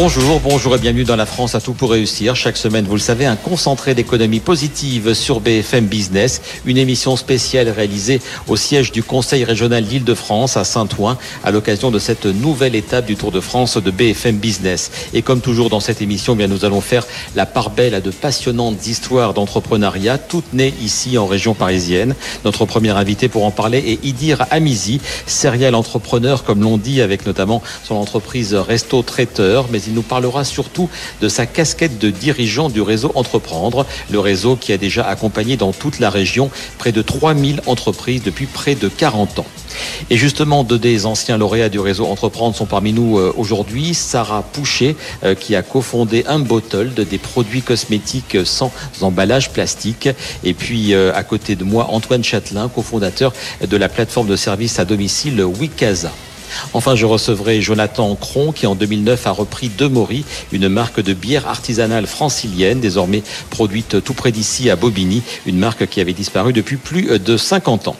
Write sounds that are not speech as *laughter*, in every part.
Bonjour, bonjour et bienvenue dans la France à tout pour réussir. Chaque semaine, vous le savez, un concentré d'économie positive sur BFM Business, une émission spéciale réalisée au siège du Conseil régional d'Île-de-France à Saint-Ouen à l'occasion de cette nouvelle étape du Tour de France de BFM Business. Et comme toujours dans cette émission, eh bien nous allons faire la part belle à de passionnantes histoires d'entrepreneuriat, toutes nées ici en région parisienne. Notre premier invité pour en parler est Idir Amizi, serial entrepreneur comme l'on dit, avec notamment son entreprise Resto Traiteur il nous parlera surtout de sa casquette de dirigeant du réseau Entreprendre, le réseau qui a déjà accompagné dans toute la région près de 3000 entreprises depuis près de 40 ans. Et justement, deux des anciens lauréats du réseau Entreprendre sont parmi nous euh, aujourd'hui. Sarah Pouchet, euh, qui a cofondé un bottle des produits cosmétiques sans emballage plastique. Et puis, euh, à côté de moi, Antoine Châtelain, cofondateur de la plateforme de services à domicile Wikaza. Enfin, je recevrai Jonathan Cron qui en 2009 a repris Demori, une marque de bière artisanale francilienne, désormais produite tout près d'ici à Bobigny, une marque qui avait disparu depuis plus de 50 ans.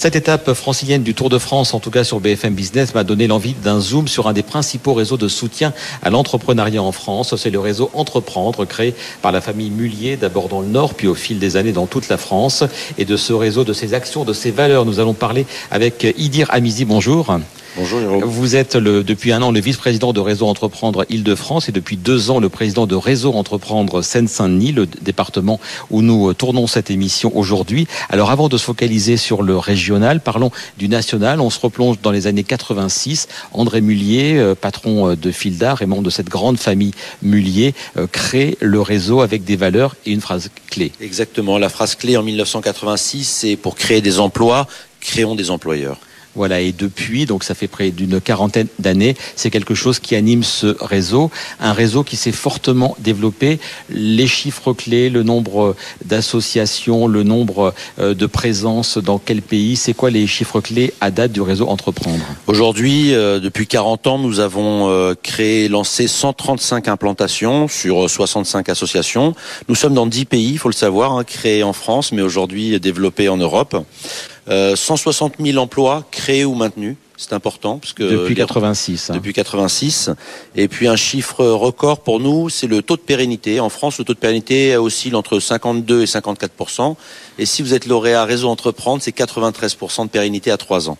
Cette étape francilienne du Tour de France, en tout cas sur BFM Business, m'a donné l'envie d'un zoom sur un des principaux réseaux de soutien à l'entrepreneuriat en France. C'est le réseau Entreprendre, créé par la famille Mullier, d'abord dans le Nord, puis au fil des années dans toute la France. Et de ce réseau, de ses actions, de ses valeurs, nous allons parler avec Idir Amizi. Bonjour. Bonjour Jérôme. Vous êtes le, depuis un an le vice-président de Réseau Entreprendre Île-de-France et depuis deux ans le président de Réseau Entreprendre Seine-Saint-Denis, le département où nous tournons cette émission aujourd'hui. Alors avant de se focaliser sur le régional, parlons du national. On se replonge dans les années 86. André Mullier, euh, patron euh, de Fildar et membre de cette grande famille Mullier, euh, crée le réseau avec des valeurs et une phrase clé. Exactement. La phrase clé en 1986, c'est pour créer des emplois, créons des employeurs. Voilà, et depuis, donc ça fait près d'une quarantaine d'années, c'est quelque chose qui anime ce réseau, un réseau qui s'est fortement développé. Les chiffres clés, le nombre d'associations, le nombre euh, de présences dans quel pays, c'est quoi les chiffres clés à date du réseau Entreprendre? Aujourd'hui, euh, depuis 40 ans, nous avons euh, créé, lancé 135 implantations sur 65 associations. Nous sommes dans 10 pays, il faut le savoir, hein, créés en France, mais aujourd'hui développés en Europe. 160 euh, 000 emplois créés ou maintenus. C'est important parce que depuis 86. Hein. Depuis 86. Et puis un chiffre record pour nous, c'est le taux de pérennité. En France, le taux de pérennité oscille entre 52 et 54 Et si vous êtes lauréat réseau entreprendre, c'est 93% de pérennité à 3 ans.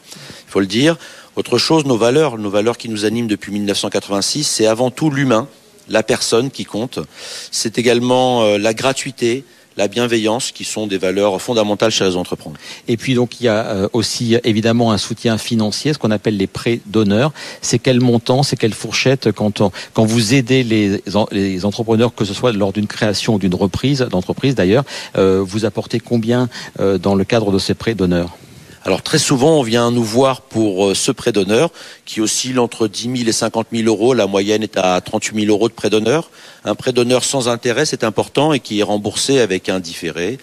Il faut le dire. Autre chose, nos valeurs, nos valeurs qui nous animent depuis 1986, c'est avant tout l'humain, la personne qui compte. C'est également euh, la gratuité, la bienveillance, qui sont des valeurs fondamentales chez les entreprises. Et puis donc il y a euh, aussi évidemment un soutien financier, ce qu'on appelle les prêts d'honneur. C'est quel montant, c'est quelle fourchette quand, quand vous aidez les, les entrepreneurs, que ce soit lors d'une création ou d'une reprise d'entreprise d'ailleurs, euh, vous apportez combien euh, dans le cadre de ces prêts d'honneur? Alors très souvent, on vient nous voir pour ce prêt d'honneur qui oscille entre 10 000 et 50 000 euros. La moyenne est à 38 000 euros de prêt d'honneur. Un prêt d'honneur sans intérêt, c'est important et qui est remboursé avec un différé.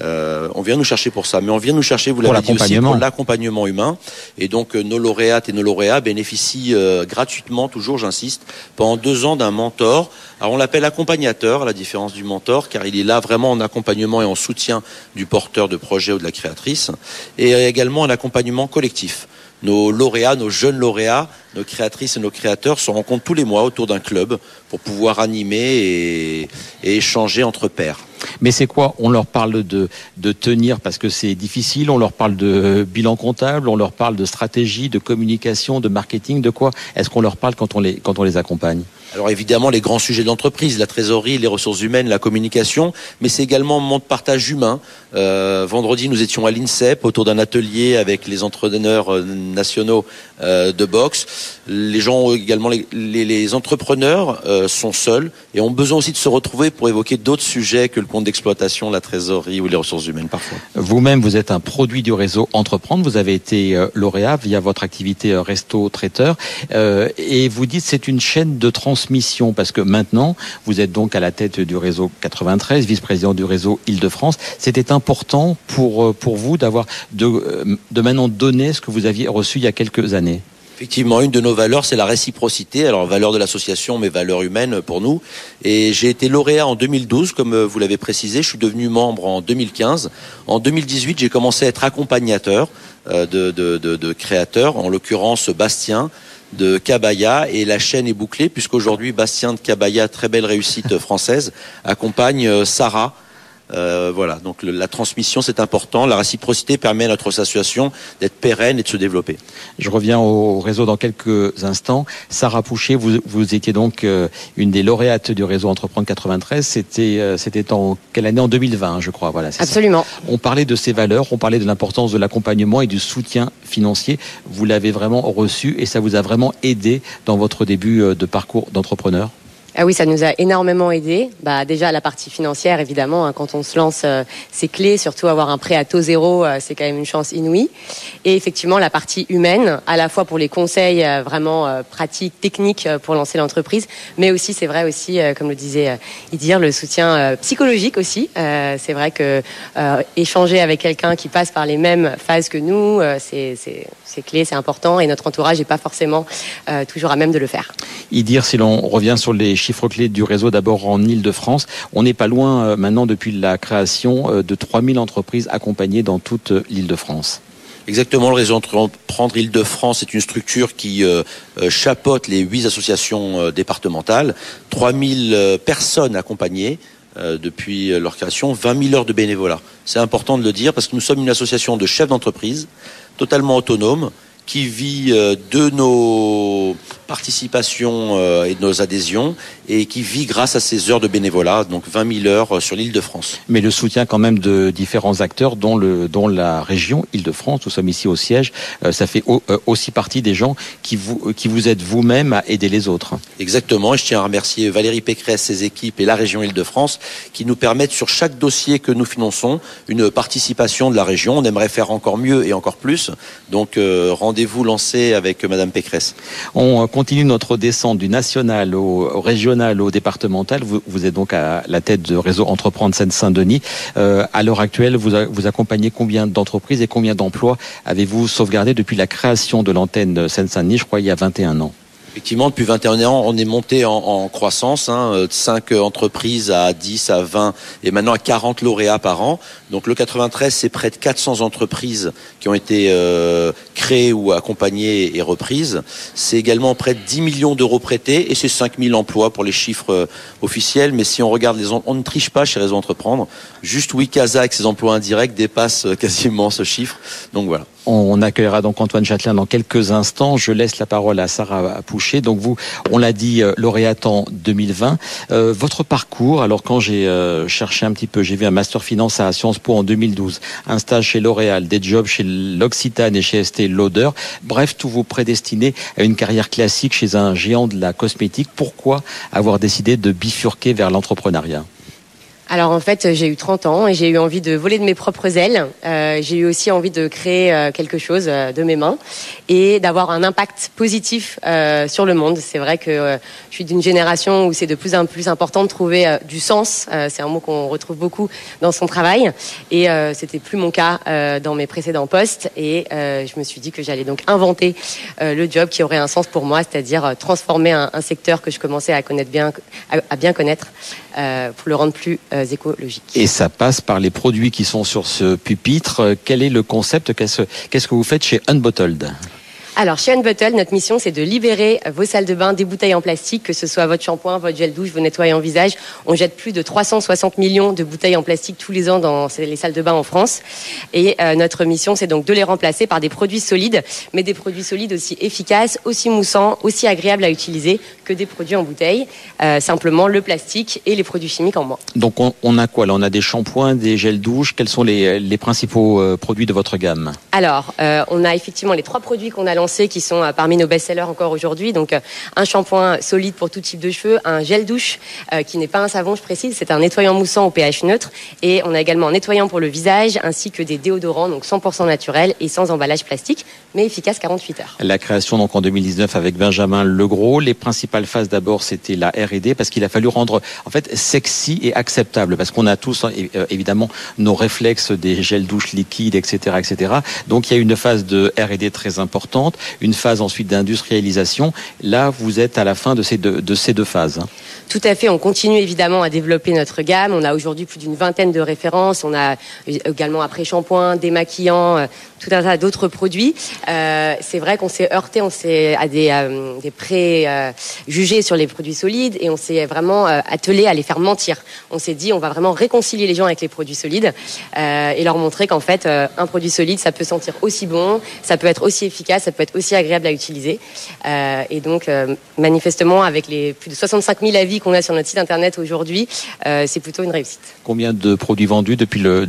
Euh, on vient nous chercher pour ça, mais on vient nous chercher, vous l'avez dit aussi, pour l'accompagnement humain. Et donc euh, nos lauréates et nos lauréats bénéficient euh, gratuitement, toujours j'insiste, pendant deux ans d'un mentor. Alors on l'appelle accompagnateur, à la différence du mentor, car il est là vraiment en accompagnement et en soutien du porteur de projet ou de la créatrice, et également en accompagnement collectif nos lauréats, nos jeunes lauréats, nos créatrices et nos créateurs se rencontrent tous les mois autour d'un club pour pouvoir animer et, échanger entre pairs. Mais c'est quoi? On leur parle de, tenir parce que c'est difficile, on leur parle de bilan comptable, on leur parle de stratégie, de communication, de marketing, de quoi? Est-ce qu'on leur parle quand on les accompagne? Alors évidemment, les grands sujets de l'entreprise, la trésorerie, les ressources humaines, la communication, mais c'est également un moment de partage humain. Euh, vendredi, nous étions à l'INSEP autour d'un atelier avec les entraîneurs euh, nationaux euh, de boxe. Les gens également, les, entrepreneurs sont seuls et ont besoin aussi de se retrouver pour évoquer d'autres sujets que le compte d'exploitation, la trésorerie ou les ressources humaines parfois. Vous-même, vous êtes un produit du réseau Entreprendre. Vous avez été lauréat via votre activité resto traiteur et vous dites c'est une chaîne de transmission transmission Parce que maintenant, vous êtes donc à la tête du réseau 93, vice-président du réseau Île-de-France. C'était important pour, euh, pour vous d'avoir de, euh, de maintenant donner ce que vous aviez reçu il y a quelques années Effectivement, une de nos valeurs, c'est la réciprocité. Alors, valeur de l'association, mais valeur humaine pour nous. Et j'ai été lauréat en 2012, comme euh, vous l'avez précisé. Je suis devenu membre en 2015. En 2018, j'ai commencé à être accompagnateur de, de, de créateurs, en l'occurrence Bastien, de Cabaya et la chaîne est bouclée puisqu'aujourd'hui Bastien de Cabaya, très belle réussite française, accompagne Sarah euh, voilà, donc la transmission c'est important. La réciprocité permet à notre association d'être pérenne et de se développer. Je reviens au réseau dans quelques instants. Sarah Poucher, vous, vous étiez donc euh, une des lauréates du réseau Entreprendre 93. C'était euh, c'était en quelle année? En 2020, je crois. Voilà. Absolument. On parlait de ces valeurs, on parlait de l'importance de l'accompagnement et du soutien financier. Vous l'avez vraiment reçu et ça vous a vraiment aidé dans votre début de parcours d'entrepreneur? Ah oui, ça nous a énormément aidé. Bah déjà la partie financière, évidemment, hein, quand on se lance, euh, c'est clé. Surtout avoir un prêt à taux zéro, euh, c'est quand même une chance inouïe. Et effectivement, la partie humaine, à la fois pour les conseils euh, vraiment pratiques, techniques pour lancer l'entreprise, mais aussi, c'est vrai aussi, comme le disait Idir, le soutien psychologique aussi. c'est vrai que échanger avec quelqu'un qui passe par les mêmes phases que nous, c'est c'est clé, c'est important, et notre entourage n'est pas forcément toujours à même de le faire. Idir, si l'on revient sur les chiffres clés du réseau d'abord en Ile-de-France. On n'est pas loin euh, maintenant depuis la création euh, de 3000 entreprises accompagnées dans toute euh, l'Île-de-France. Exactement, le réseau Entreprendre Île-de-France est une structure qui chapeaute les huit associations départementales, 3000 personnes accompagnées depuis leur création, 20 000 heures de bénévolat. C'est important de le dire parce que nous sommes une association de chefs d'entreprise totalement autonome qui vit de nos participation euh, et de nos adhésions et qui vit grâce à ces heures de bénévolat, donc 20 000 heures euh, sur l'île de France. Mais le soutien quand même de différents acteurs, dont, le, dont la région Île-de-France, nous sommes ici au siège, euh, ça fait aussi partie des gens qui vous, qui vous aident vous-même à aider les autres. Exactement, et je tiens à remercier Valérie Pécresse, ses équipes et la région Île-de-France qui nous permettent sur chaque dossier que nous finançons une participation de la région. On aimerait faire encore mieux et encore plus, donc rendez-vous lancé avec Madame Pécresse. On continue notre descente du national au, régional au départemental. Vous, êtes donc à la tête de réseau Entreprendre Seine-Saint-Denis. Euh, à l'heure actuelle, vous, vous accompagnez combien d'entreprises et combien d'emplois avez-vous sauvegardé depuis la création de l'antenne Seine-Saint-Denis, je crois, il y a 21 ans? Effectivement, depuis 21 ans, on est monté en, croissance, hein, de 5 entreprises à 10, à 20 et maintenant à 40 lauréats par an. Donc le 93, c'est près de 400 entreprises qui ont été euh, ou accompagnées et reprises. C'est également près de 10 millions d'euros prêtés et c'est 5000 emplois pour les chiffres euh, officiels. Mais si on regarde les, on ne triche pas chez Réseau Entreprendre. Juste Wikaza avec ses emplois indirects dépasse euh, quasiment ce chiffre. Donc voilà. On accueillera donc Antoine Châtelain dans quelques instants. Je laisse la parole à Sarah Poucher. Donc vous, on l'a dit, euh, lauréate en 2020. Euh, votre parcours, alors quand j'ai euh, cherché un petit peu, j'ai vu un master finance à Sciences Po en 2012, un stage chez L'Oréal, des jobs chez l'Occitane et chez ST Lauder. Bref, tout vous prédestiné à une carrière classique chez un géant de la cosmétique. Pourquoi avoir décidé de bifurquer vers l'entrepreneuriat? Alors en fait, j'ai eu 30 ans et j'ai eu envie de voler de mes propres ailes. Euh, j'ai eu aussi envie de créer euh, quelque chose euh, de mes mains et d'avoir un impact positif euh, sur le monde. C'est vrai que euh, je suis d'une génération où c'est de plus en plus important de trouver du sens. c'est un mot qu'on retrouve beaucoup dans son travail et c'était plus mon cas dans mes précédents postes. Et je me suis dit que j'allais donc inventer le job qui aurait un sens pour moi, c'est-à-dire transformer un, un, secteur que je commençais à connaître bien, à bien connaître, pour le rendre plus euh, Et ça passe par les produits qui sont sur ce pupitre. Quel est le concept? Qu'est-ce que vous faites chez Unbottled? Alors, chez Unbottle, notre mission, c'est de libérer vos salles de bain des bouteilles en plastique, que ce soit votre shampoing, votre gel douche, vos nettoyants visage. On jette plus de 360 millions de bouteilles en plastique tous les ans dans les salles de bain en France. Et euh, notre mission, c'est donc de les remplacer par des produits solides, mais des produits solides aussi efficaces, aussi moussants, aussi agréables à utiliser que des produits en bouteille. Euh, simplement le plastique et les produits chimiques en moins. Donc, on, a quoi là? On a des shampoings, des gels douche. Quels sont les, les principaux euh, produits de votre gamme? Alors, on a effectivement les trois produits qu'on a lancés qui sont euh, parmi nos best-sellers encore aujourd'hui. Donc euh, un shampoing solide pour tout type de cheveux, un gel douche euh, qui n'est pas un savon, je précise, c'est un nettoyant moussant au pH neutre. Et on a également un nettoyant pour le visage ainsi que des déodorants, donc 100% naturels et sans emballage plastique, mais efficace 48 heures. La création donc en 2019 avec Benjamin Legros. Les principales phases d'abord c'était la R&D parce qu'il a fallu rendre en fait sexy et acceptable parce qu'on a tous évidemment nos réflexes des gels douche liquides, etc., etc. Donc il y a une phase de R&D très importante. Une phase ensuite d'industrialisation. Là, vous êtes à la fin de ces deux, de ces deux phases. Tout à fait. On continue évidemment à développer notre gamme. On a aujourd'hui plus d'une vingtaine de références. On a également après shampoing, démaquillant, euh, tout un tas d'autres produits. Euh, c'est vrai qu'on s'est heurté, on s'est à des, euh, des pré-jugés sur les produits solides et on s'est vraiment attelé à les faire mentir. On s'est dit, on va vraiment réconcilier les gens avec les produits solides et leur montrer qu'en fait, un produit solide, ça peut sentir aussi bon, ça peut être aussi efficace, ça peut être aussi agréable à utiliser. et donc, manifestement, avec les plus de 65 000 avis qu'on a sur notre site internet aujourd'hui, euh, c'est plutôt une réussite. Combien de produits vendus depuis le,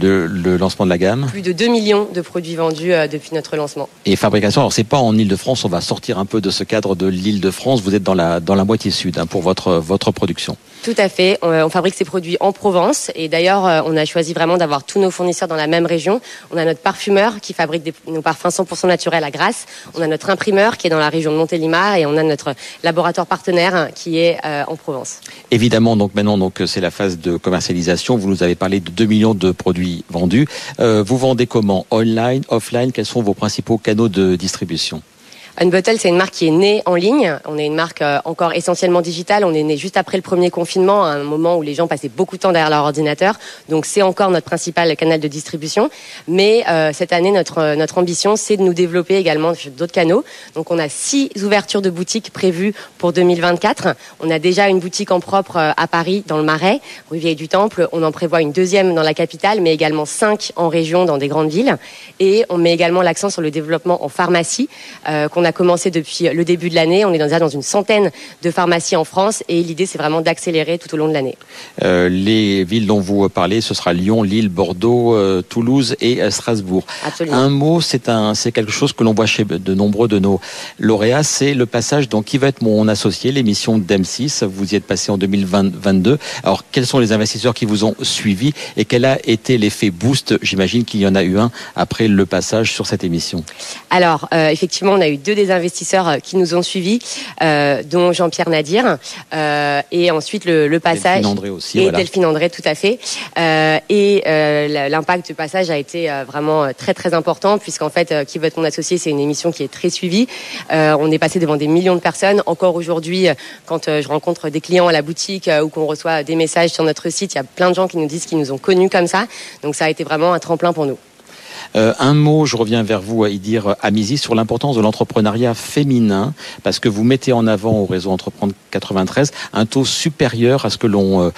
lancement de la gamme? Plus de 2 millions de produits vendus euh, depuis notre lancement. Et fabrication, alors c'est pas en Ile-de-France, on va sortir un peu de ce cadre de l'Île-de-France, vous êtes dans la, dans la moitié sud hein, pour votre, votre production. Tout à fait. On, on, fabrique ces produits en Provence et d'ailleurs, euh, on a choisi vraiment d'avoir tous nos fournisseurs dans la même région. On a notre parfumeur qui fabrique des, nos parfums 100% naturels à Grasse. On a notre imprimeur qui est dans la région de Montélimar et on a notre laboratoire partenaire qui est euh, en Provence. Évidemment, donc maintenant, donc c'est la phase de commercialisation. Vous nous avez parlé de 2 millions de produits vendus. Euh, vous vendez comment? Online, offline? Quels sont vos principaux canaux de distribution? Unbottle, c'est une marque qui est née en ligne. On est une marque euh, encore essentiellement digitale. On est né juste après le premier confinement, à un moment où les gens passaient beaucoup de temps derrière leur ordinateur. Donc c'est encore notre principal canal de distribution. Mais euh, cette année, notre euh, notre ambition, c'est de nous développer également d'autres canaux. Donc on a six ouvertures de boutiques prévues pour 2024. On a déjà une boutique en propre à Paris, dans le Marais, rue Vieille du Temple. On en prévoit une deuxième dans la capitale, mais également cinq en région, dans des grandes villes. Et on met également l'accent sur le développement en pharmacie qu'on a commencé depuis le début de l'année. On est déjà dans une centaine de pharmacies en France et l'idée, c'est vraiment d'accélérer tout au long de l'année. Euh, les villes dont vous parlez, ce sera Lyon, Lille, Bordeaux, euh, Toulouse et euh, Strasbourg. Absolument. Un mot, c'est un, c'est quelque chose que l'on voit chez de nombreux de nos lauréats, c'est le passage dans Qui va être mon associé, l'émission d'M6. Vous y êtes passé en 2022. Alors, quels sont les investisseurs qui vous ont suivi et quel a été l'effet boost? J'imagine qu'il y en a eu un après le passage sur cette émission. Alors, effectivement, on a eu deux des investisseurs euh, qui nous ont suivis, euh, dont Jean-Pierre Nadir, euh, et ensuite le, le passage Delphine André aussi, et Delphine André, tout à fait. et l'impact du passage a été vraiment très très important puisqu'en fait, qui veut être mon associé, c'est une émission qui est très suivie. on est passé devant des millions de personnes. Encore aujourd'hui, quand je rencontre des clients à la boutique ou qu'on reçoit des messages sur notre site, il y a plein de gens qui nous disent qu'ils nous ont connus comme ça. Donc ça a été vraiment un tremplin pour nous. Euh, un mot, je reviens vers vous, à y Amizi, sur l'importance de l'entrepreneuriat féminin, parce que vous mettez en avant au réseau Entreprendre 93 un taux supérieur à ce que l'on euh,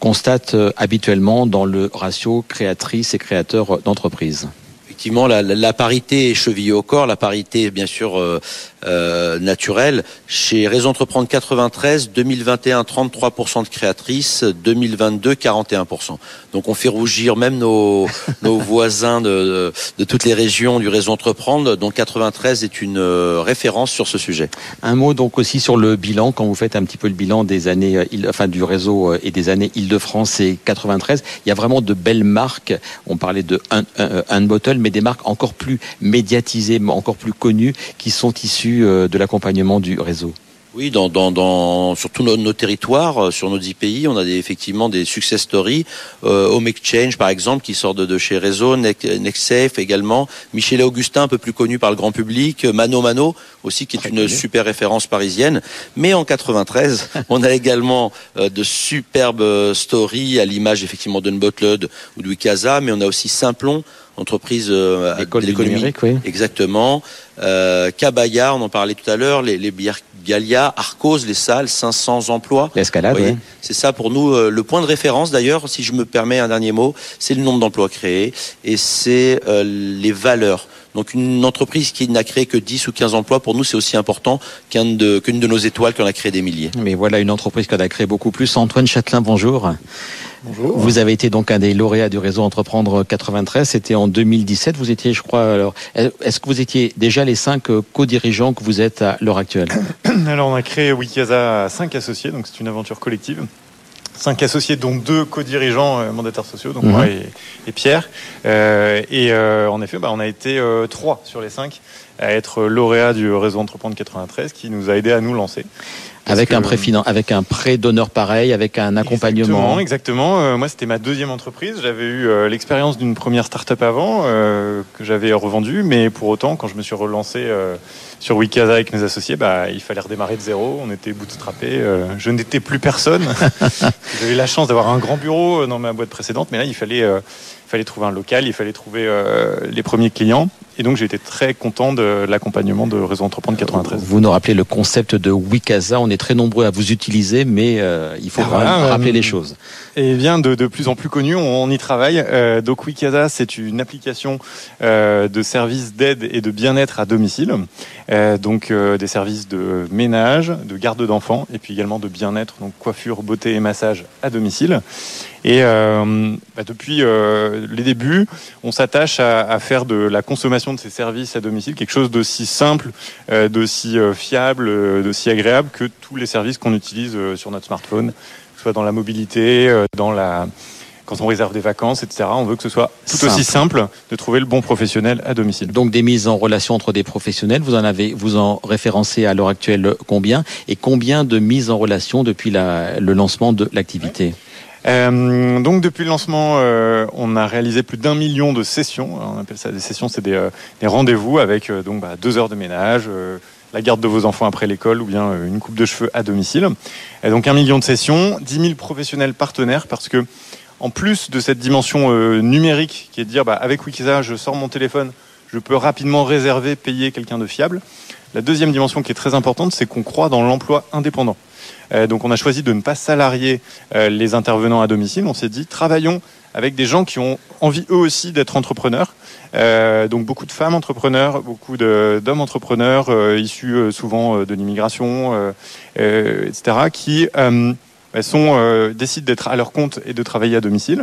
constate euh, habituellement dans le ratio créatrice et créateur d'entreprise. Effectivement, la, la, parité est chevillée au corps, la parité, bien sûr, euh, naturelle. Chez Réseau Entreprendre 93, 2021, 33% de créatrices, 2022, 41%. Donc on fait rougir même nos, *laughs* nos voisins de, de, toutes les régions du Réseau Entreprendre, dont 93 est une euh, référence sur ce sujet. Un mot donc aussi sur le bilan, quand vous faites un petit peu le bilan des années, enfin du réseau et des années Île-de-France et 93, il y a vraiment de belles marques. On parlait de un, un, un bottle, mais des marques encore plus médiatisées, encore plus connues, qui sont issues euh, de l'accompagnement du réseau. Oui, dans, dans, dans sur tous nos, territoires, euh, sur nos dix pays, on a des, effectivement des success stories. Euh, Home Exchange, par exemple, qui sort de, de chez Réseau, NextSafe également. Michel Augustin, un peu plus connu par le grand public. Mano Mano, aussi, qui est une super référence parisienne. Mais en 93, *laughs* on a également euh, de superbes stories à l'image, effectivement, d'Unbottled ou de Wikaza, mais on a aussi Simplon, entreprise euh, d'économie. Oui. Exactement. Euh, Cabaya, on en parlait tout à l'heure, les, les Galia, Arcos, les salles, 500 emplois. L'escalade, oui. C'est ça pour nous euh, le point de référence d'ailleurs, si je me permets un dernier mot, c'est le nombre d'emplois créés et c'est euh, les valeurs. Donc une entreprise qui n'a créé que 10 ou 15 emplois, pour nous, c'est aussi important qu'une de, de nos étoiles qui en a créé des milliers. Mais voilà une entreprise qui en a créé beaucoup plus. Antoine Châtelain, bonjour. Bonjour. Vous avez été donc un des lauréats du réseau Entreprendre 93. C'était en 2017. Vous étiez, je crois, alors, est-ce que vous étiez déjà les cinq euh, co-dirigeants que vous êtes à l'heure actuelle *coughs* Alors, on a créé Wikasa à cinq associés, donc c'est une aventure collective cinq associés, dont deux co-dirigeants euh, mandataires sociaux, donc moi mhm. et, Pierre. Euh, et euh, en effet, bah, on a été trois sur les cinq à être lauréat du réseau Entreprendre 93 qui nous a aidé à nous lancer. Avec un, avec un prêt d'honneur pareil, avec un accompagnement. Exactement. exactement. Euh, moi, c'était ma deuxième entreprise. J'avais eu euh, l'expérience d'une première start-up avant euh, que j'avais revendue, mais pour autant, quand je me suis relancé sur Wikasa avec mes associés, bah, il fallait redémarrer de zéro. On était bootstrappés. je n'étais plus personne. *laughs* J'avais la chance d'avoir un grand bureau dans ma boîte précédente, mais là, il fallait, il fallait trouver un local, il fallait trouver les premiers clients. Et donc j'ai été très content de l'accompagnement de Réseau Entreprendre 93. Vous nous rappelez le concept de Wikasa. On est très nombreux à vous utiliser, mais euh, il faut ah, rappeler les choses. Et bien de, de, plus en plus connu, on, y travaille. Euh, donc Wikasa, c'est une application euh, de services d'aide et de bien-être à domicile. Euh, donc euh, des services de ménage, de garde d'enfants, et puis également de bien-être, donc coiffure, beauté et massage à domicile. Et euh, bah depuis euh, les débuts, on s'attache à, à, faire de la consommation de ces services à domicile quelque chose d'aussi simple, euh, d'aussi euh, fiable, euh, d'aussi agréable que tous les services qu'on utilise sur notre smartphone, que ce soit dans la mobilité, dans la quand on réserve des vacances, etc. On veut que ce soit tout aussi simple de trouver le bon professionnel à domicile. Donc des mises en relation entre des professionnels, vous en avez, vous en référencez à l'heure actuelle combien et combien de mises en relation depuis la, le lancement de l'activité? Euh, donc depuis le lancement, euh, on a réalisé plus d'un million de sessions. On appelle ça des sessions, c'est des, euh, rendez-vous avec euh, donc bah, deux heures de ménage, euh, la garde de vos enfants après l'école ou bien une coupe de cheveux à domicile. Donc un million de sessions, 10 000 professionnels partenaires parce que en plus de cette dimension numérique qui est de dire bah, avec Wikisa, je sors mon téléphone, je peux rapidement réserver, payer quelqu'un de fiable. La deuxième dimension qui est très importante, c'est qu'on croit dans l'emploi indépendant. Euh, donc on a choisi de ne pas salarier euh, les intervenants à domicile. On s'est dit, travaillons avec des gens qui ont envie eux aussi d'être entrepreneurs. Euh, donc beaucoup de femmes entrepreneurs, beaucoup d'hommes entrepreneurs issus souvent de l'immigration, etc., elles sont, euh, décident d'être à leur compte et de travailler à domicile.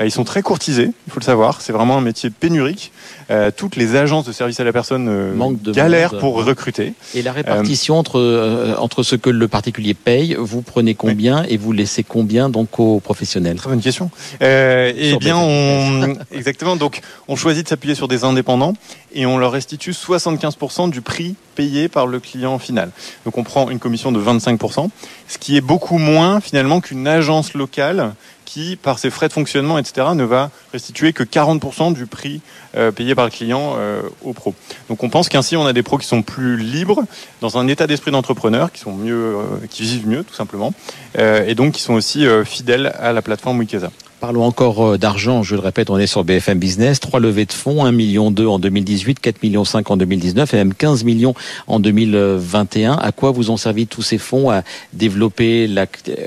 Euh, ils sont très courtisés, il faut le savoir. C'est vraiment un métier pénurique. Euh, toutes les agences de service à la personne euh, galèrent pour recruter. Et la répartition entre entre ce que le particulier paye, vous prenez combien oui. et vous laissez combien donc aux professionnels? Très bonne question. eh bien, on *laughs* *laughs* exactement. Donc, on choisit de s'appuyer sur des indépendants et on leur restitue 75% du prix payé par le client final. Donc, on prend une commission de 25%, ce qui est beaucoup moins finalement qu'une agence locale qui, par ses frais de fonctionnement, etc., ne va restituer que 40% du prix euh, payé par le client euh, aux pros. Donc on pense qu'ainsi on a des pros qui sont plus libres, dans un état d'esprit d'entrepreneur, qui euh, qui vivent mieux tout simplement, euh, et donc qui sont aussi fidèles à la plateforme Wikasa. Parlons encore euh, d'argent, je le répète, on est sur BFM Business. Trois levées de fonds, 1 million 2 en 2018, 4 millions 5 en 2019 et même 15 millions en 2021. À quoi vous ont servi tous ces fonds? À développer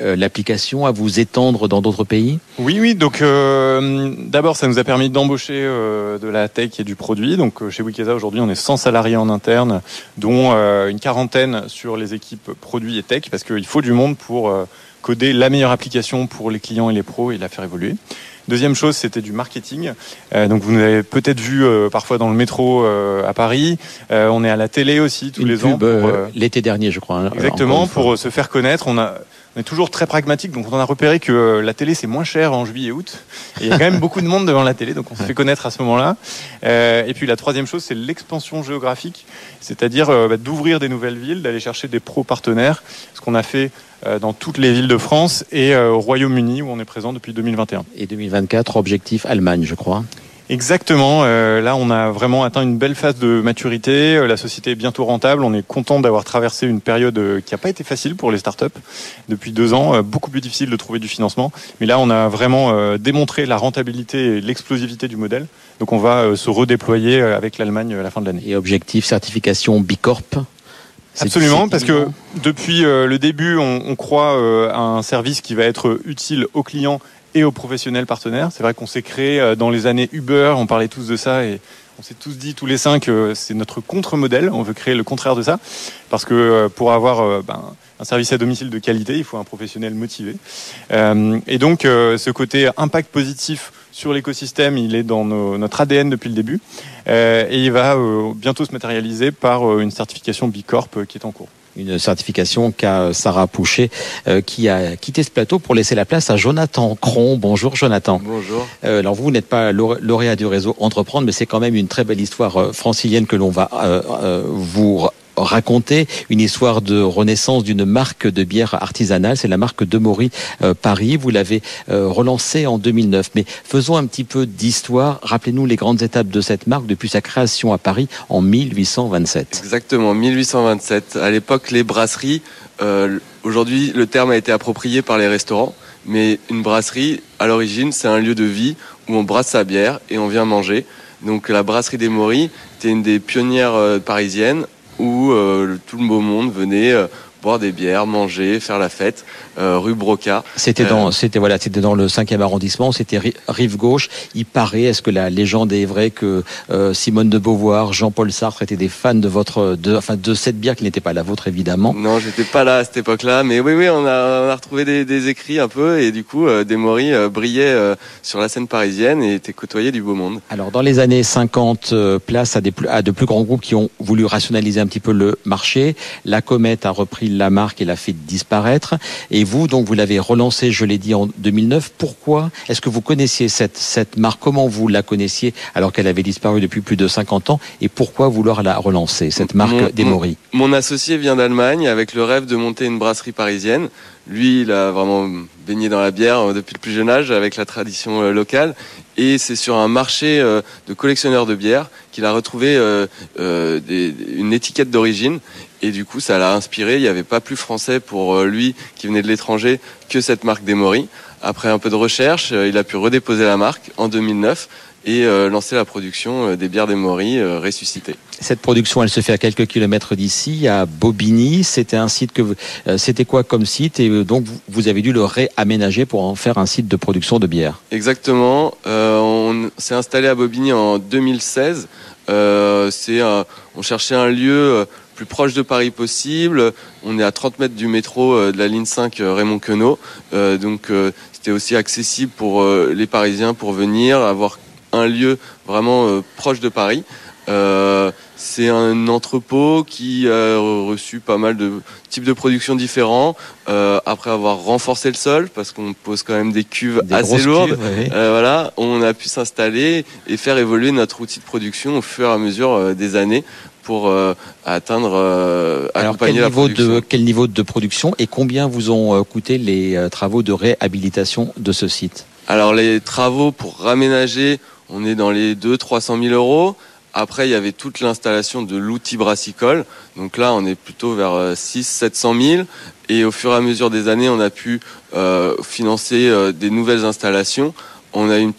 euh, l'application, à vous étendre dans d'autres pays? Oui, oui. Donc euh, d'abord, ça nous a permis d'embaucher de la tech et du produit. Donc chez Wikesa aujourd'hui, on est 100 salariés en interne, dont une quarantaine sur les équipes produits et tech, parce qu'il faut du monde pour coder la meilleure application pour les clients et les pros et la faire évoluer. Deuxième chose, c'était du marketing. Euh, donc vous nous avez peut-être vu euh, parfois dans le métro euh, à Paris. On est à la télé aussi tous Une les pub, ans. L'été dernier, je crois. Hein, exactement, pour se faire connaître. On a on est toujours très pragmatique, donc on a repéré que la télé c'est moins cher en juillet et août. Et il y a quand même beaucoup de monde devant la télé, donc on se fait connaître à ce moment-là. Euh, et puis la troisième chose, c'est l'expansion géographique, c'est-à-dire euh, bah, d'ouvrir des nouvelles villes, d'aller chercher des pros partenaires, ce qu'on a fait euh, dans toutes les villes de France et euh, au Royaume-Uni où on est présent depuis 2021. Et 2024, objectif Allemagne, je crois. Exactement. Euh, là, on a vraiment atteint une belle phase de maturité. Euh, la société est bientôt rentable. On est content d'avoir traversé une période euh, qui n'a pas été facile pour les startups depuis deux ans. Euh, beaucoup plus difficile de trouver du financement. Mais là, on a vraiment euh, démontré la rentabilité et l'explosivité du modèle. Donc, on va euh, se redéployer avec l'Allemagne à la fin de l'année. Et objectif certification Bicorp Absolument, parce que depuis euh, le début, on, on croit euh, à un service qui va être utile aux clients et aux professionnels partenaires. C'est vrai qu'on s'est créé euh, dans les années Uber, on parlait tous de ça et on s'est tous dit tous les cinq que c'est notre contre-modèle. On veut créer le contraire de ça parce que euh, pour avoir euh, ben, un service à domicile de qualité, il faut un professionnel motivé. Euh, et donc euh, ce côté impact positif sur l'écosystème, il est dans notre ADN depuis le début euh, et il va bientôt se matérialiser par une certification Bicorp qui est en cours. Une certification qu'a Sarah Pouchet, qui a quitté ce plateau pour laisser la place à Jonathan Cron. Bonjour Jonathan. Bonjour. alors vous, vous n'êtes pas lauréat du réseau Entreprendre, mais c'est quand même une très belle histoire francilienne que l'on va vous raconter une histoire de renaissance d'une marque de bière artisanale. C'est la marque de Maury euh, Paris. Vous l'avez euh, relancée en 2009. Mais faisons un petit peu d'histoire. Rappelez-nous les grandes étapes de cette marque depuis sa création à Paris en 1827. Exactement, 1827. À l'époque, les brasseries. Euh, aujourd'hui, le terme a été approprié par les restaurants. Mais une brasserie, à l'origine, c'est un lieu de vie où on brasse sa bière et on vient manger. Donc la brasserie des Maury était une des pionnières parisiennes où euh, tout le beau monde venait euh, boire des bières, manger, faire la fête, euh, rue Broca. C'était dans, c'était voilà, c'était dans le 5e arrondissement, c'était rive gauche. Il paraît, est-ce que la légende est vraie que Simone de Beauvoir, Jean-Paul Sartre étaient des fans de votre, de, enfin de cette bière qui n'était pas la vôtre évidemment? Non, j'étais pas là à cette époque-là, mais oui, oui, on a, on a retrouvé des, des, écrits un peu et du coup, euh, Desmory brillait sur la scène parisienne et était côtoyé du beau monde. Alors dans les années 50, place à, des, à de plus grands groupes qui ont voulu rationaliser un petit peu le marché. La Comète a repris la marque et l'a fait disparaître. Et vous, donc, vous l'avez relancé, je l'ai dit, en 2009. Pourquoi Est-ce que vous connaissiez cette, cette marque? Comment vous la connaissiez alors qu'elle avait disparu depuis plus de 50 ans? Et pourquoi vouloir la relancer, cette marque des Mon, mon associé vient d'Allemagne avec le rêve de monter une brasserie parisienne. Lui, il a vraiment baigné dans la bière euh, depuis le plus jeune âge avec la tradition euh, locale. Et c'est sur un marché euh, de collectionneurs de bière qu'il a retrouvé une étiquette d'origine. Et du coup, ça l'a inspiré. Il n'y avait pas plus français pour lui qui venait de l'étranger que cette marque Desmory. Après un peu de recherche, il a pu redéposer la marque en 2009 et euh, lancer la production euh, des bières des euh, ressuscitées. Cette production, elle se fait à quelques kilomètres d'ici, à Bobigny. C'était un site que c'était quoi comme site? Et donc vous avez dû le réaménager pour en faire un site de production de bière. Exactement. on s'est installé à Bobigny en 2016. c'est on cherchait un lieu plus proche de Paris possible. On est à 30 mètres du métro de la ligne 5 Raymond Queneau. donc c'était aussi accessible pour les Parisiens pour venir, avoir un lieu vraiment euh, proche de Paris. Euh, c'est un entrepôt qui a reçu pas mal de types de production différents. Euh, après avoir renforcé le sol, parce qu'on pose quand même des cuves assez lourdes, voilà, on a pu s'installer et faire évoluer notre outil de production au fur et à mesure des années pour atteindre Alors quel niveau de quel niveau de production et combien vous ont coûté les travaux de réhabilitation de ce site? Alors les travaux pour raménager on est dans les 200-300 000 euros. Après, il y avait toute l'installation de l'outil brassicole. Donc là, on est plutôt vers 600-700 euh, 000. Et au fur et à mesure des années, on a pu euh, financer euh, des nouvelles installations. On a une,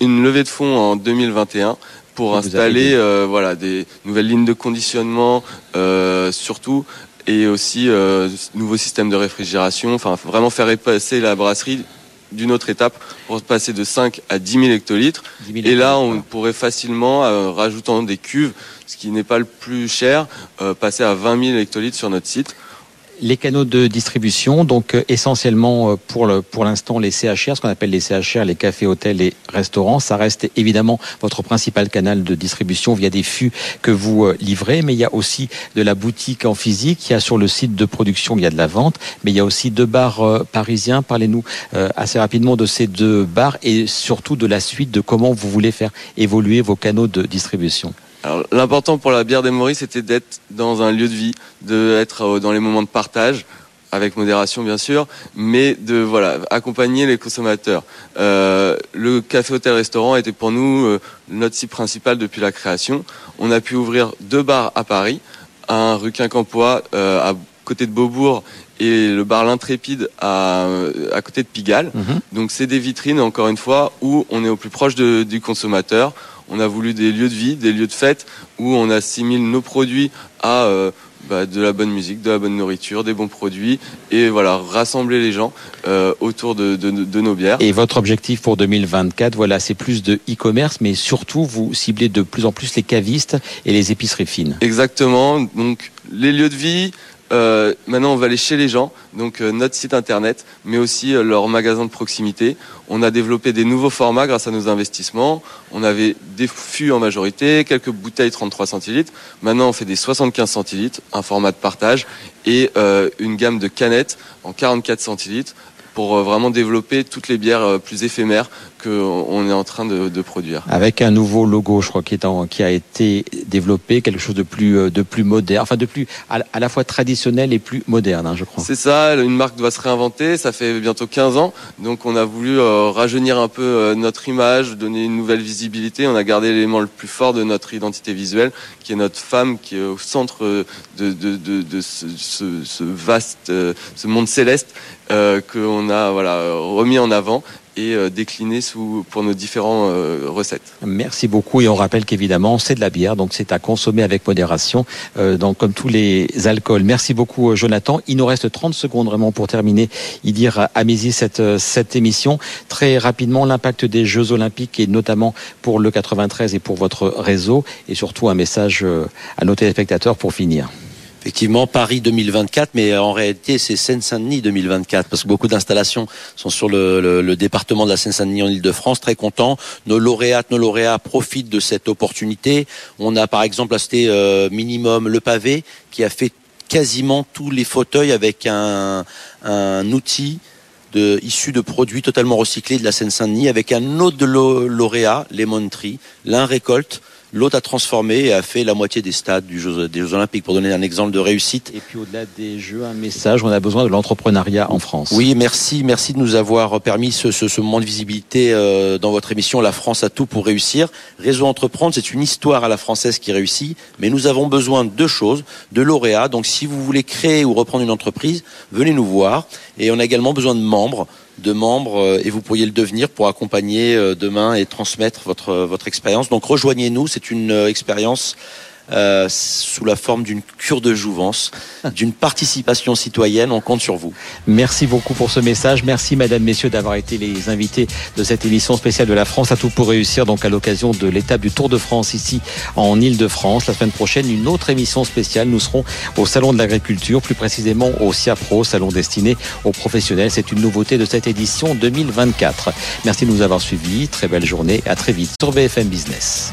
une levée de fonds en 2021 pour installer voilà des nouvelles lignes de conditionnement surtout et aussi nouveaux systèmes de réfrigération. Enfin, vraiment faire passer la brasserie d'une autre étape pour passer de 5 à 10 000 hectolitres. et là, on pourrait facilement, euh, rajoutant des cuves, ce qui n'est pas le plus cher, euh, passer à 20 000 hectolitres sur notre site les canaux de distribution, donc euh, essentiellement euh, pour le, pour l'instant les CHR, ce qu'on appelle les CHR, les cafés, hôtels et restaurants, ça reste évidemment votre principal canal de distribution via des fûts que vous euh, livrez, mais il y a aussi de la boutique en physique, il y a sur le site de production, il y a de la vente, mais il y a aussi deux bars parisiens. Parlez-nous assez rapidement de ces deux bars et surtout de la suite de comment vous voulez faire évoluer vos canaux de distribution l'important pour la bière des Maurice, c'était d'être dans un lieu de vie, d'être euh, dans les moments de partage, avec modération bien sûr, mais de voilà accompagner les consommateurs. Euh, le café hôtel restaurant était pour nous euh, notre site principal depuis la création. On a pu ouvrir deux bars à Paris, un rue Quincampoix à côté de Beaubourg et le bar l'Intrépide à, à côté de Pigalle. Mhm. Donc c'est des vitrines encore une fois où on est au plus proche du consommateur on a voulu des lieux de vie, des lieux de fête où on assimile nos produits à euh, bah, de la bonne musique, de la bonne nourriture, des bons produits et voilà rassembler les gens euh, autour de, nos bières. Et votre objectif pour 2024, voilà, c'est plus de e-commerce, mais surtout vous ciblez de plus en plus les cavistes et les épiceries fines. Exactement. Donc les lieux de vie, euh, maintenant, on va aller chez les gens, donc euh, notre site internet, mais aussi euh, leur magasin de proximité. On a développé des nouveaux formats grâce à nos investissements. On avait des fûts en majorité, quelques bouteilles 33 centilitres. Maintenant, on fait des 75 centilitres, un format de partage, et une gamme de canettes en 44 centilitres pour vraiment développer toutes les bières plus éphémères qu'on est en train de, de, produire. Avec un nouveau logo, je crois, qui, est en, qui a été développé, quelque chose de plus, euh, de plus moderne, enfin de plus à, à la fois traditionnel et plus moderne, hein, je crois. C'est ça, une marque doit se réinventer, ça fait bientôt 15 ans, donc on a voulu euh, rajeunir un peu euh, notre image, donner une nouvelle visibilité, on a gardé l'élément le plus fort de notre identité visuelle, qui est notre femme, qui est au centre de, de, de, de ce, vaste, ce monde céleste qu'on a voilà, remis en avant et euh, décliné sous, pour nos différentes euh, recettes. Merci beaucoup et on rappelle qu'évidemment c'est de la bière donc c'est à consommer avec modération euh, donc comme tous les alcools. Merci beaucoup Jonathan. Il nous reste 30 secondes vraiment pour terminer y dire à Mézi cette, cette émission. Très rapidement l'impact des Jeux Olympiques et notamment pour le 93 et pour votre réseau et surtout un message à nos téléspectateurs pour finir effectivement Paris 2024, mais en réalité c'est Seine-Saint-Denis 2024 parce que beaucoup d'installations sont sur le, département de la Seine-Saint-Denis en Ile-de-France. Très content. Nos lauréates, nos lauréats profitent de cette opportunité. On a par exemple acheté euh, minimum le pavé qui a fait quasiment tous les fauteuils avec un, outil de, issu de produits totalement recyclés de la Seine-Saint-Denis avec un autre lauréat, Lemon Tree. L'un récolte L'autre a transformé et a fait la moitié des stades des Jeux Olympiques, pour donner un exemple de réussite. Et puis au-delà des Jeux, un message, on a besoin de l'entrepreneuriat en France. Oui, merci, merci de nous avoir permis ce, ce, ce moment de visibilité euh, dans votre émission La France a tout pour réussir. Réseau Entreprendre, c'est une histoire à la française qui réussit, mais nous avons besoin de deux choses, de lauréats. Donc si vous voulez créer ou reprendre une entreprise, venez nous voir. Et on a également besoin de membres de membres euh, et vous pourriez le devenir pour accompagner euh, demain et transmettre votre, votre expérience. Donc rejoignez-nous, c'est une euh, expérience euh, sous la forme d'une cure de jouvence, *laughs* d'une participation citoyenne. On compte sur vous. Merci beaucoup pour ce message. Merci, Madame, Messieurs, d'avoir été les invités de cette émission spéciale de la France à tout pour réussir. Donc, à l'occasion de l'étape du Tour de France ici en Ile-de-France. La semaine prochaine, une autre émission spéciale. Nous serons au Salon de l'Agriculture, plus précisément au CIAPRO, salon destiné aux professionnels. C'est une nouveauté de cette édition 2024. Merci de nous avoir suivis. Très belle journée. À très vite sur BFM Business.